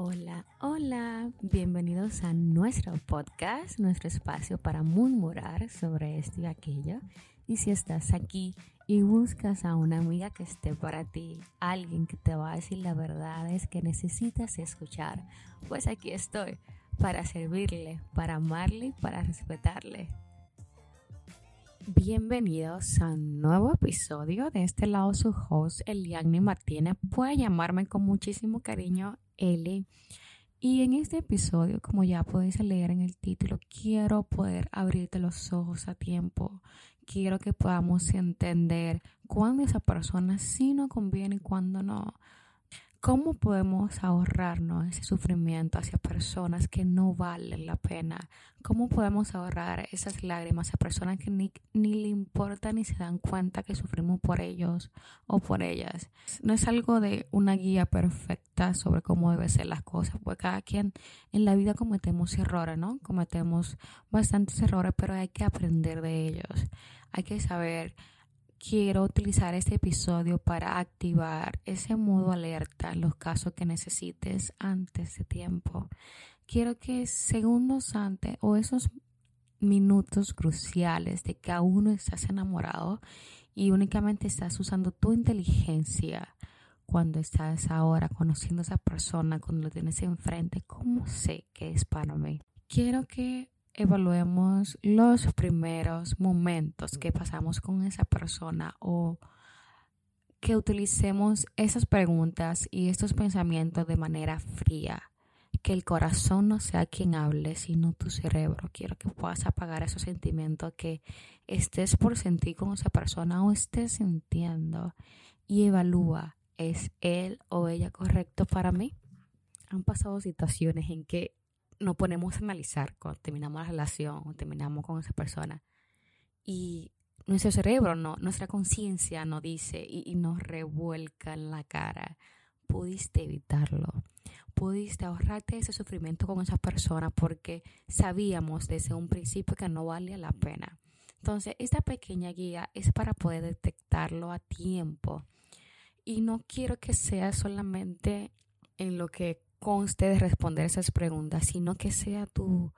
Hola, hola, bienvenidos a nuestro podcast, nuestro espacio para murmurar sobre esto y aquello. Y si estás aquí y buscas a una amiga que esté para ti, alguien que te va a decir la verdad es que necesitas escuchar, pues aquí estoy para servirle, para amarle para respetarle. Bienvenidos a un nuevo episodio. De este lado su host, Eliani Martínez. Puede llamarme con muchísimo cariño Eli. Y en este episodio, como ya podéis leer en el título, quiero poder abrirte los ojos a tiempo. Quiero que podamos entender cuándo esa persona sí nos conviene y cuándo no. ¿Cómo podemos ahorrarnos ese sufrimiento hacia personas que no valen la pena? ¿Cómo podemos ahorrar esas lágrimas a personas que ni, ni le importa ni se dan cuenta que sufrimos por ellos o por ellas? No es algo de una guía perfecta sobre cómo deben ser las cosas, porque cada quien en la vida cometemos errores, ¿no? Cometemos bastantes errores, pero hay que aprender de ellos. Hay que saber quiero utilizar este episodio para activar ese modo alerta los casos que necesites antes de tiempo. Quiero que segundos antes o esos minutos cruciales de que aún no estás enamorado y únicamente estás usando tu inteligencia cuando estás ahora conociendo a esa persona, cuando lo tienes enfrente, ¿cómo sé que es para mí? Quiero que evaluemos los primeros momentos que pasamos con esa persona o que utilicemos esas preguntas y estos pensamientos de manera fría. Que el corazón no sea quien hable, sino tu cerebro. Quiero que puedas apagar esos sentimientos que estés por sentir con esa persona o estés sintiendo y evalúa, ¿es él o ella correcto para mí? Han pasado situaciones en que nos ponemos a analizar cuando terminamos la relación terminamos con esa persona y nuestro cerebro, no, nuestra conciencia nos dice y, y, nos revuelca en la cara, pudiste evitarlo, pudiste ahorrarte ese sufrimiento con esa persona porque sabíamos desde un principio que no valía la pena. Entonces, esta pequeña guía es para poder detectarlo a tiempo y no quiero que sea solamente en lo que conste de responder esas preguntas, sino que sea tu,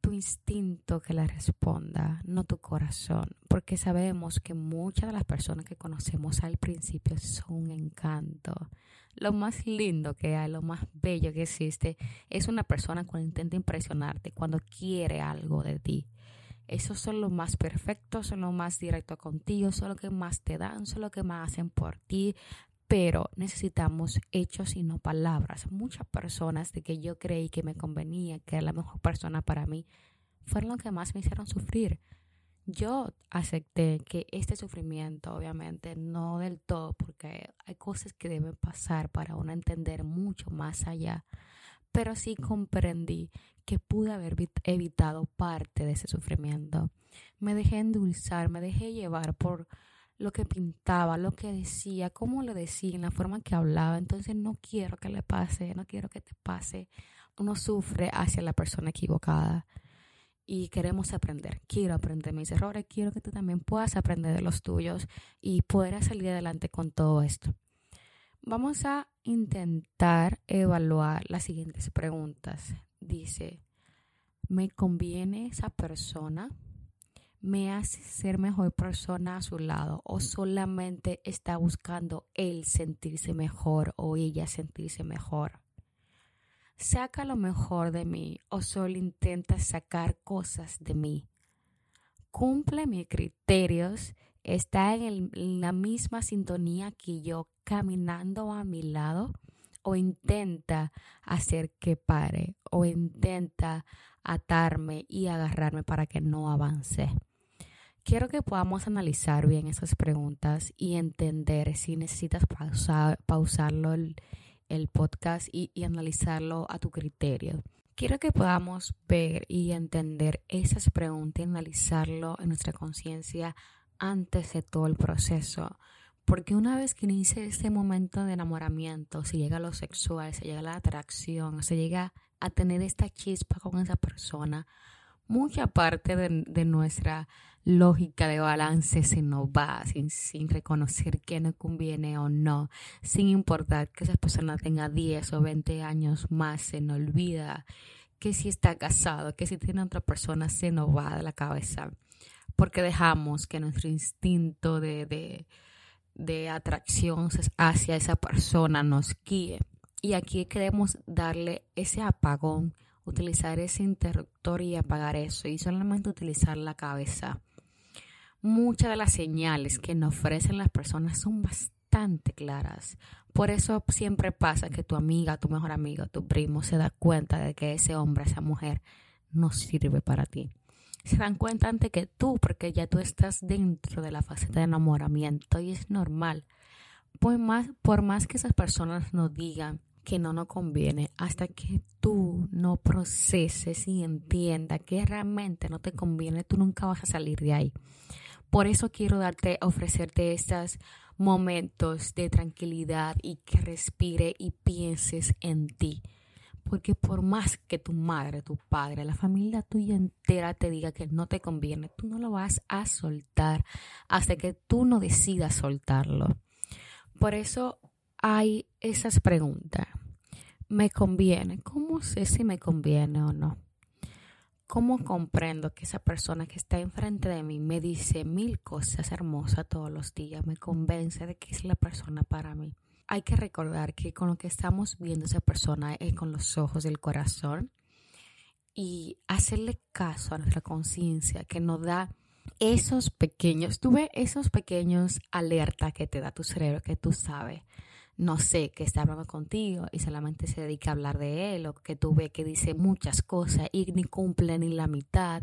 tu instinto que la responda, no tu corazón, porque sabemos que muchas de las personas que conocemos al principio son un encanto. Lo más lindo que hay, lo más bello que existe, es una persona cuando intenta impresionarte, cuando quiere algo de ti. Esos son los más perfectos, son los más directos contigo, son los que más te dan, son los que más hacen por ti, pero necesitamos hechos y no palabras. Muchas personas de que yo creí que me convenía, que era la mejor persona para mí, fueron los que más me hicieron sufrir. Yo acepté que este sufrimiento, obviamente, no del todo, porque hay cosas que deben pasar para uno entender mucho más allá, pero sí comprendí que pude haber evitado parte de ese sufrimiento. Me dejé endulzar, me dejé llevar por lo que pintaba, lo que decía, cómo lo decía, en la forma que hablaba. Entonces no quiero que le pase, no quiero que te pase. Uno sufre hacia la persona equivocada y queremos aprender. Quiero aprender mis errores, quiero que tú también puedas aprender de los tuyos y poder salir adelante con todo esto. Vamos a intentar evaluar las siguientes preguntas. Dice, ¿me conviene esa persona? Me hace ser mejor persona a su lado o solamente está buscando él sentirse mejor o ella sentirse mejor. Saca lo mejor de mí o solo intenta sacar cosas de mí. Cumple mis criterios, está en, en la misma sintonía que yo caminando a mi lado o intenta hacer que pare o intenta atarme y agarrarme para que no avance. Quiero que podamos analizar bien esas preguntas y entender si necesitas pausarlo el, podcast y, analizarlo a tu criterio. Quiero que podamos ver y entender esas preguntas y analizarlo en nuestra conciencia antes de todo el proceso. Porque una vez que inicia este momento de enamoramiento, se llega lo sexual, se llega la atracción, se llega a tener esta chispa con esa persona, mucha parte de, nuestra lógica de balance se nos va sin, sin reconocer qué nos conviene o no, sin importar que esa persona tenga 10 o 20 años más, se nos olvida que si está casado, que si tiene otra persona, se nos va de la cabeza, porque dejamos que nuestro instinto de, de, de atracción hacia esa persona nos guíe. Y aquí queremos darle ese apagón, utilizar ese interruptor y apagar eso y solamente utilizar la cabeza muchas de las señales que nos ofrecen las personas son bastante claras. Por eso siempre pasa que tu amiga, tu mejor amigo, tu primo se da cuenta de que ese hombre, esa mujer no sirve para ti. Se dan cuenta antes que tú, porque ya tú estás dentro de la faceta de enamoramiento y es normal. Por más, por más que esas personas nos digan que no nos conviene, hasta que tú no proceses y entiendas que realmente no te conviene, tú nunca vas a salir de ahí. Por eso quiero darte, ofrecerte estos momentos de tranquilidad y que respire y pienses en ti. Porque por más que tu madre, tu padre, la familia tuya entera te diga que no te conviene, tú no lo vas a soltar hasta que tú no decidas soltarlo. Por eso hay esas preguntas. ¿Me conviene? ¿Cómo sé si me conviene o no? ¿Cómo comprendo que esa persona que está enfrente de mí me dice mil cosas hermosas todos los días, me convence de que es la persona para mí? Hay que recordar que con lo que estamos viendo esa persona es con los ojos del corazón y hacerle caso a nuestra conciencia que nos da esos pequeños, tú ves esos pequeños alertas que te da tu cerebro que tú sabes no sé, que está hablando contigo y solamente se dedica a hablar de él o que tú ves que dice muchas cosas y ni cumple ni la mitad.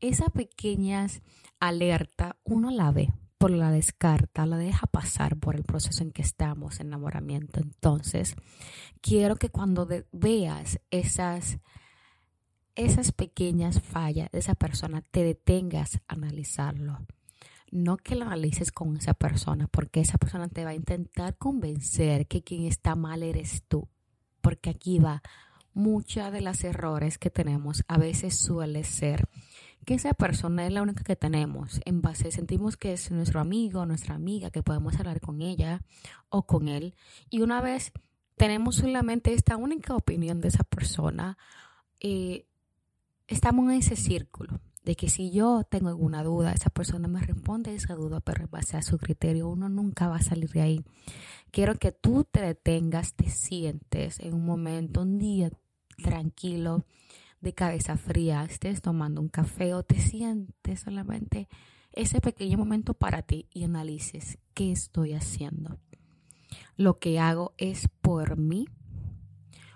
Esas pequeñas alerta uno la ve, por la descarta, la deja pasar por el proceso en que estamos, enamoramiento. Entonces, quiero que cuando veas esas, esas pequeñas fallas de esa persona, te detengas a analizarlo no que lo analices con esa persona, porque esa persona te va a intentar convencer que quien está mal eres tú. Porque aquí va, muchas de las errores que tenemos a veces suele ser que esa persona es la única que tenemos. En base, sentimos que es nuestro amigo, nuestra amiga, que podemos hablar con ella o con él. Y una vez tenemos solamente esta única opinión de esa persona, eh, estamos en ese círculo de que si yo tengo alguna duda, esa persona me responde esa duda, pero en base a su criterio, uno nunca va a salir de ahí. Quiero que tú te detengas, te sientes en un momento, un día tranquilo, de cabeza fría, estés tomando un café o te sientes solamente ese pequeño momento para ti y analices qué estoy haciendo. Lo que hago es por mí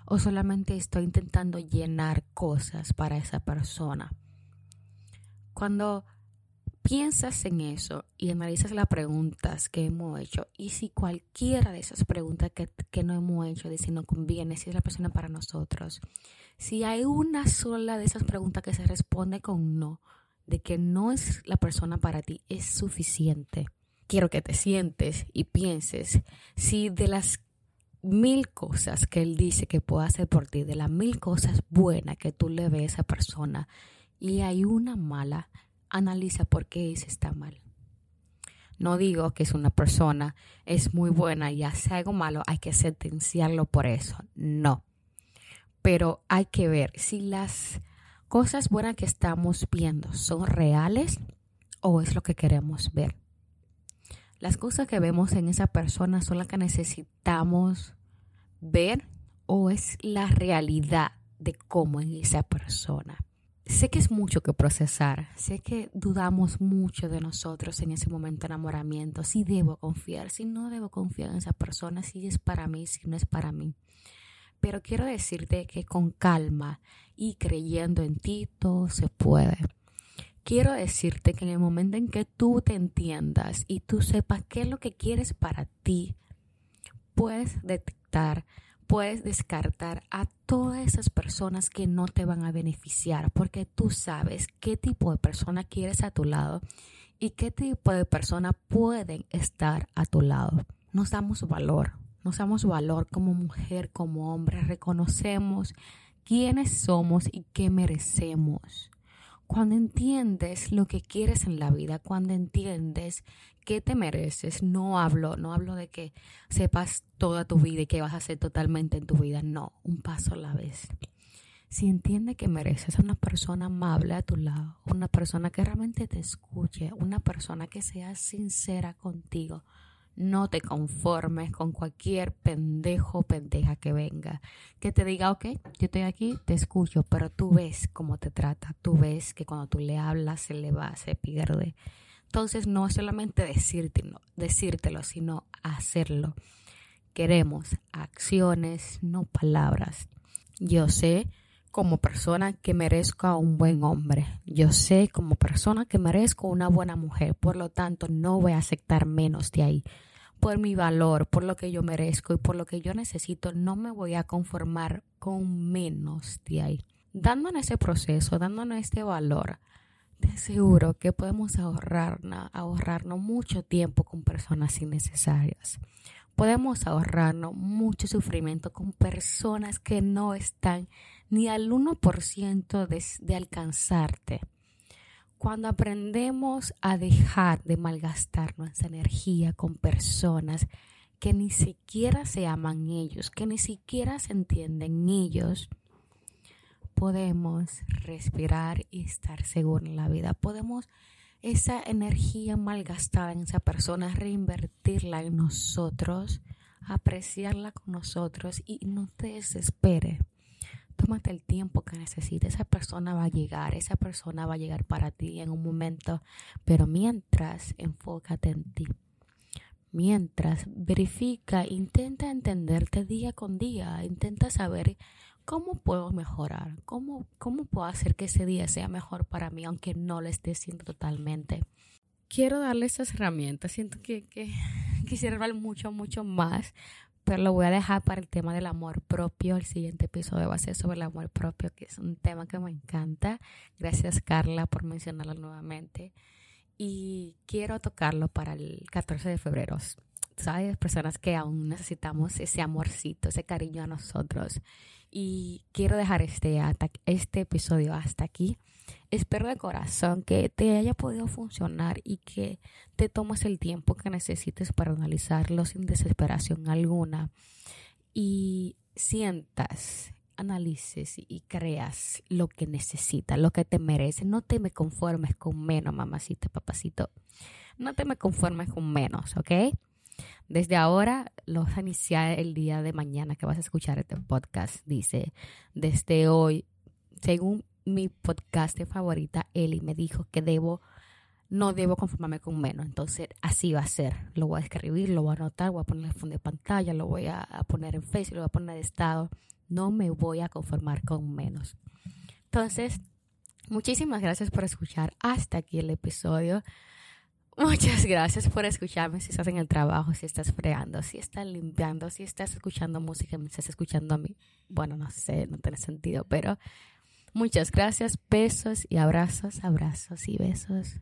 o solamente estoy intentando llenar cosas para esa persona. Cuando piensas en eso y analizas las preguntas que hemos hecho y si cualquiera de esas preguntas que, no hemos hecho, de si no conviene, si es la persona para nosotros, si hay una sola de esas preguntas que se responde con no, de que no es la persona para ti, es suficiente. Quiero que te sientes y pienses si de las mil cosas que él dice que puede hacer por ti, de las mil cosas buenas que tú le ves a esa persona, y hay una mala, analiza por qué ese está mal. No digo que es una persona, es muy buena y hace algo malo, hay que sentenciarlo por eso. No. Pero hay que ver si las cosas buenas que estamos viendo son reales o es lo que queremos ver. Las cosas que vemos en esa persona son las que necesitamos ver o es la realidad de cómo es esa persona. Sé que es mucho que procesar, sé que dudamos mucho de nosotros en ese momento de enamoramiento, si debo confiar, si no debo confiar en esa persona, si es para mí, si no es para mí. Pero quiero decirte que con calma y creyendo en ti todo se puede. Quiero decirte que en el momento en que tú te entiendas y tú sepas qué es lo que quieres para ti, puedes detectar puedes descartar a todas esas personas que no te van a beneficiar porque tú sabes qué tipo de persona quieres a tu lado y qué tipo de persona pueden estar a tu lado. Nos damos valor, nos damos valor como mujer, como hombre, reconocemos quiénes somos y qué merecemos. Cuando entiendes lo que quieres en la vida, cuando entiendes qué te mereces, no hablo, no hablo de que sepas toda tu vida y que vas a hacer totalmente en tu vida, no, un paso a la vez. Si entiendes que mereces a una persona amable a tu lado, una persona que realmente te escuche, una persona que sea sincera contigo, no te conformes con cualquier pendejo pendeja que venga. Que te diga, ok, yo estoy aquí, te escucho, pero tú ves cómo te trata. Tú ves que cuando tú le hablas se le va, se pierde. Entonces no es solamente decírtelo, decírtelo, sino hacerlo. Queremos acciones, no palabras. Yo sé como persona que merezco a un buen hombre. Yo sé como persona que merezco una buena mujer. Por lo tanto, no voy a aceptar menos de ahí por mi valor, por lo que yo merezco y por lo que yo necesito, no me voy a conformar con menos de ahí. Dándonos ese proceso, dándonos este valor, te aseguro que podemos ahorrarnos, ahorrarnos mucho tiempo con personas innecesarias. Podemos ahorrarnos mucho sufrimiento con personas que no están ni al 1% de, de alcanzarte cuando aprendemos a dejar de malgastar nuestra energía con personas que ni siquiera se aman ellos, que ni siquiera se entienden ellos, podemos respirar y estar seguros en la vida. Podemos esa energía malgastada en esa persona reinvertirla en nosotros, apreciarla con nosotros y no te desesperes tómate el tiempo que necesites. Esa persona va a llegar, esa persona va a llegar para ti en un momento, pero mientras enfócate en ti. Mientras verifica, intenta entenderte día con día, intenta saber cómo puedo mejorar, cómo, cómo puedo hacer que ese día sea mejor para mí, aunque no lo esté siendo totalmente. Quiero darle esas herramientas, siento que, que quisiera hablar mucho, mucho más, pero lo voy a dejar para el tema del amor propio. El siguiente episodio va a ser sobre el amor propio, que es un tema que me encanta. Gracias Carla por mencionarlo nuevamente. Y quiero tocarlo para el 14 de febrero. ¿Sabes? Personas que aún necesitamos ese amorcito, ese cariño a nosotros. Y quiero dejar este, este episodio hasta aquí. Espero de corazón que te haya podido funcionar y que te tomes el tiempo que necesites para analizarlo sin desesperación alguna y sientas, analices y creas lo que necesitas, lo que te mereces. No te me conformes con menos, mamacita, papacito. No te me conformes con menos, ¿ok? Desde ahora lo vas a iniciar el día de mañana que vas a escuchar este podcast. Dice, desde hoy, según mi podcast favorita, Eli, me dijo que debo, no debo conformarme con menos. Entonces, así va a ser. Lo voy a escribir, lo voy a anotar, voy a poner en fondo de pantalla, lo voy a, poner en Facebook, lo voy a poner de estado. No me voy a conformar con menos. Entonces, muchísimas gracias por escuchar hasta aquí el episodio. Muchas gracias por escucharme si estás en el trabajo, si estás fregando, si estás limpiando, si estás escuchando música, me estás escuchando a mí. Bueno, no sé, no tiene sentido, pero Muchas gracias, besos y abrazos, abrazos y besos.